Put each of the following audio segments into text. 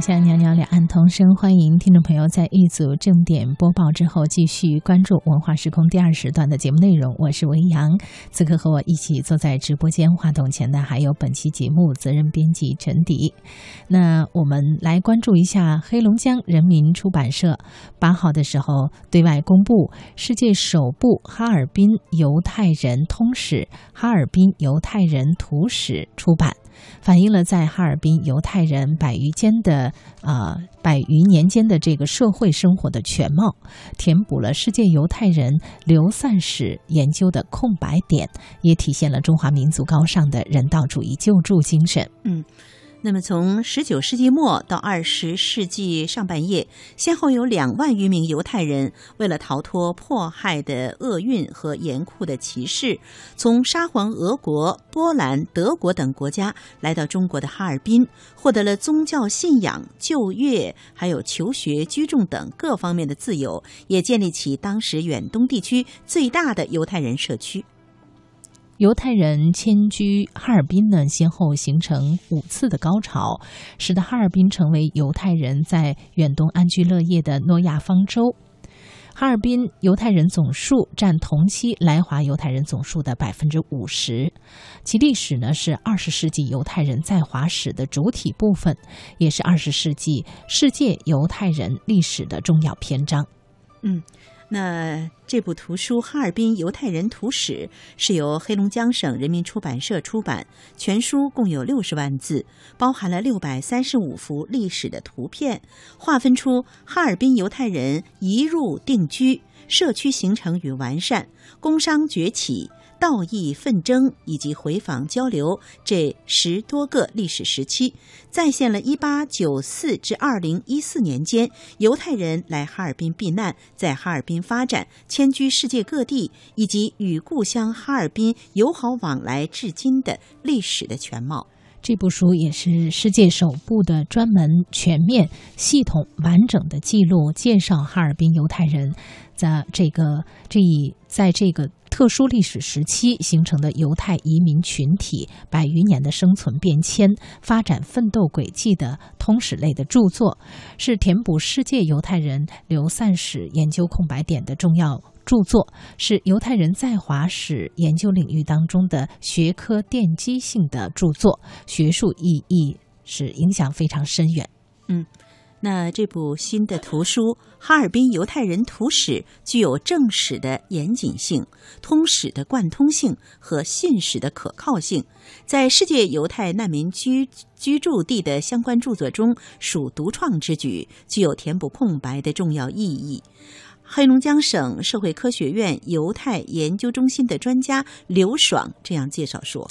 口下娘娘两岸同声，欢迎听众朋友在一组正点播报之后继续关注文化时空第二时段的节目内容。我是维扬，此刻和我一起坐在直播间话筒前的还有本期节目责任编辑陈迪。那我们来关注一下黑龙江人民出版社八号的时候对外公布世界首部哈尔滨犹太人通史《哈尔滨犹太人图史》出版。反映了在哈尔滨犹太人百余间的啊百余年间的这个社会生活的全貌，填补了世界犹太人流散史研究的空白点，也体现了中华民族高尚的人道主义救助精神。嗯。那么，从十九世纪末到二十世纪上半叶，先后有两万余名犹太人为了逃脱迫害的厄运和严酷的歧视，从沙皇俄国、波兰、德国等国家来到中国的哈尔滨，获得了宗教信仰、就业、还有求学、居住等各方面的自由，也建立起当时远东地区最大的犹太人社区。犹太人迁居哈尔滨呢，先后形成五次的高潮，使得哈尔滨成为犹太人在远东安居乐业的诺亚方舟。哈尔滨犹太人总数占同期来华犹太人总数的百分之五十，其历史呢是二十世纪犹太人在华史的主体部分，也是二十世纪世界犹太人历史的重要篇章。嗯。那这部图书《哈尔滨犹太人图史》是由黑龙江省人民出版社出版，全书共有六十万字，包含了六百三十五幅历史的图片，划分出哈尔滨犹太人移入定居、社区形成与完善、工商崛起。道义纷争以及回访交流这十多个历史时期，再现了1894至2014年间犹太人来哈尔滨避难，在哈尔滨发展、迁居世界各地，以及与故乡哈尔滨友好往来至今的历史的全貌。这部书也是世界首部的专门、全面、系统、完整的记录介绍哈尔滨犹太人在这个这一在这个。特殊历史时期形成的犹太移民群体百余年的生存变迁、发展奋斗轨迹的通史类的著作，是填补世界犹太人流散史研究空白点的重要著作，是犹太人在华史研究领域当中的学科奠基性的著作，学术意义是影响非常深远。嗯。那这部新的图书《哈尔滨犹太人图史》具有正史的严谨性、通史的贯通性和信史的可靠性，在世界犹太难民居居住地的相关著作中属独创之举，具有填补空白的重要意义。黑龙江省社会科学院犹太研究中心的专家刘爽这样介绍说：“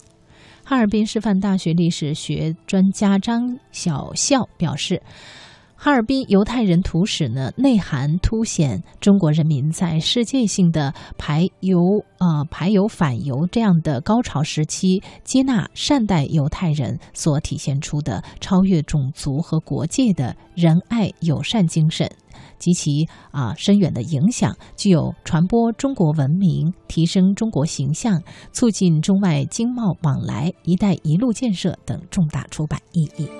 哈尔滨师范大学历史学专家张小笑表示。”哈尔滨犹太人图史呢，内涵凸显中国人民在世界性的排犹呃排犹反犹这样的高潮时期，接纳善待犹太人所体现出的超越种族和国界的仁爱友善精神及其啊深远的影响，具有传播中国文明、提升中国形象、促进中外经贸往来、“一带一路”建设等重大出版意义。